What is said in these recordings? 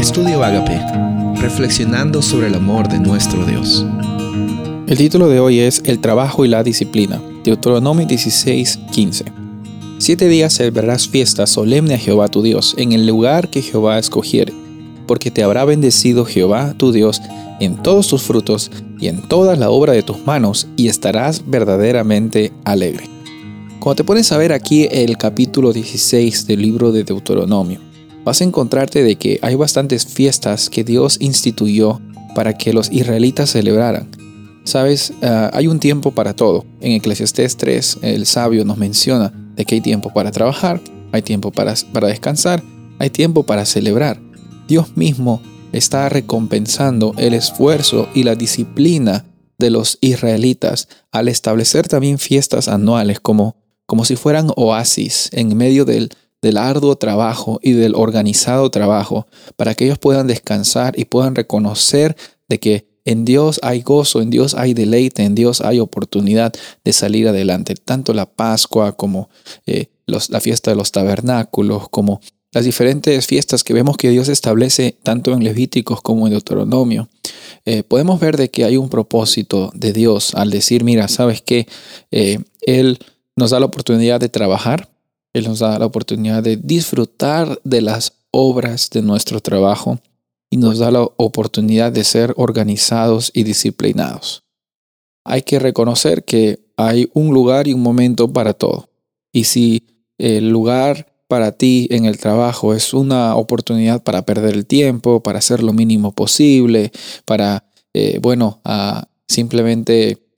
Estudio Agape, reflexionando sobre el amor de nuestro Dios. El título de hoy es El trabajo y la disciplina, Deuteronomio 16:15. Siete días celebrarás fiesta solemne a Jehová tu Dios en el lugar que Jehová escogiere, porque te habrá bendecido Jehová tu Dios en todos tus frutos y en toda la obra de tus manos, y estarás verdaderamente alegre. Cuando te pones a ver aquí el capítulo 16 del libro de Deuteronomio, vas a encontrarte de que hay bastantes fiestas que Dios instituyó para que los israelitas celebraran. Sabes, ah, hay un tiempo para todo. En Eclesiastés 3, el sabio nos menciona de que hay tiempo para trabajar, hay tiempo para, para descansar, hay tiempo para celebrar. Dios mismo está recompensando el esfuerzo y la disciplina de los israelitas al establecer también fiestas anuales como, como si fueran oasis en medio del, del arduo trabajo y del organizado trabajo para que ellos puedan descansar y puedan reconocer de que en Dios hay gozo, en Dios hay deleite, en Dios hay oportunidad de salir adelante. Tanto la Pascua como eh, la fiesta de los tabernáculos, como las diferentes fiestas que vemos que Dios establece tanto en Levíticos como en Deuteronomio. Eh, podemos ver de que hay un propósito de Dios al decir, mira, ¿sabes qué? Eh, él nos da la oportunidad de trabajar, él nos da la oportunidad de disfrutar de las obras de nuestro trabajo y nos da la oportunidad de ser organizados y disciplinados. Hay que reconocer que hay un lugar y un momento para todo. Y si el lugar para ti en el trabajo es una oportunidad para perder el tiempo, para hacer lo mínimo posible, para, eh, bueno, simplemente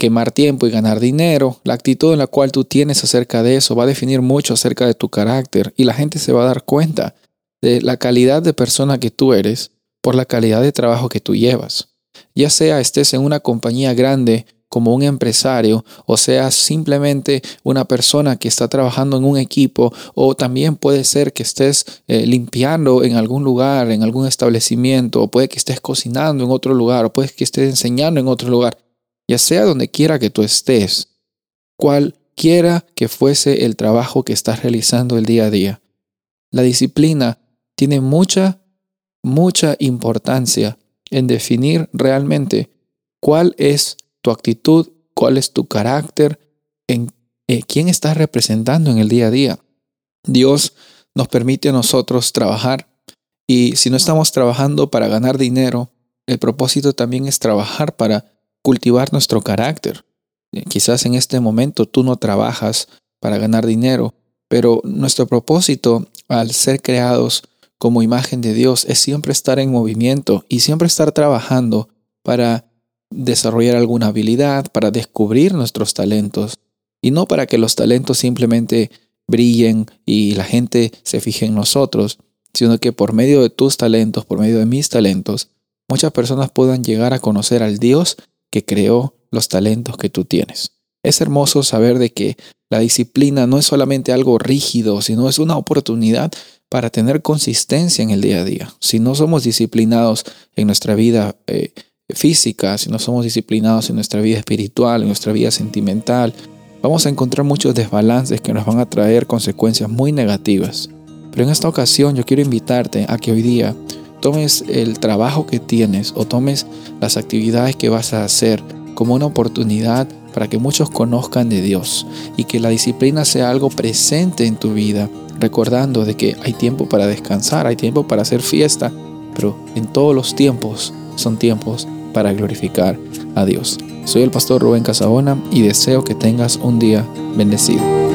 quemar tiempo y ganar dinero, la actitud en la cual tú tienes acerca de eso va a definir mucho acerca de tu carácter y la gente se va a dar cuenta de la calidad de persona que tú eres por la calidad de trabajo que tú llevas. Ya sea estés en una compañía grande como un empresario o sea simplemente una persona que está trabajando en un equipo o también puede ser que estés eh, limpiando en algún lugar, en algún establecimiento o puede que estés cocinando en otro lugar o puede que estés enseñando en otro lugar ya sea donde quiera que tú estés, cualquiera que fuese el trabajo que estás realizando el día a día. La disciplina tiene mucha, mucha importancia en definir realmente cuál es tu actitud, cuál es tu carácter, en eh, quién estás representando en el día a día. Dios nos permite a nosotros trabajar y si no estamos trabajando para ganar dinero, el propósito también es trabajar para cultivar nuestro carácter. Eh, quizás en este momento tú no trabajas para ganar dinero, pero nuestro propósito al ser creados como imagen de Dios es siempre estar en movimiento y siempre estar trabajando para desarrollar alguna habilidad, para descubrir nuestros talentos y no para que los talentos simplemente brillen y la gente se fije en nosotros, sino que por medio de tus talentos, por medio de mis talentos, muchas personas puedan llegar a conocer al Dios que creó los talentos que tú tienes. Es hermoso saber de que la disciplina no es solamente algo rígido, sino es una oportunidad para tener consistencia en el día a día. Si no somos disciplinados en nuestra vida eh, física, si no somos disciplinados en nuestra vida espiritual, en nuestra vida sentimental, vamos a encontrar muchos desbalances que nos van a traer consecuencias muy negativas. Pero en esta ocasión yo quiero invitarte a que hoy día tomes el trabajo que tienes o tomes las actividades que vas a hacer como una oportunidad para que muchos conozcan de Dios y que la disciplina sea algo presente en tu vida, recordando de que hay tiempo para descansar, hay tiempo para hacer fiesta, pero en todos los tiempos son tiempos para glorificar a Dios. Soy el pastor Rubén Casabona y deseo que tengas un día bendecido.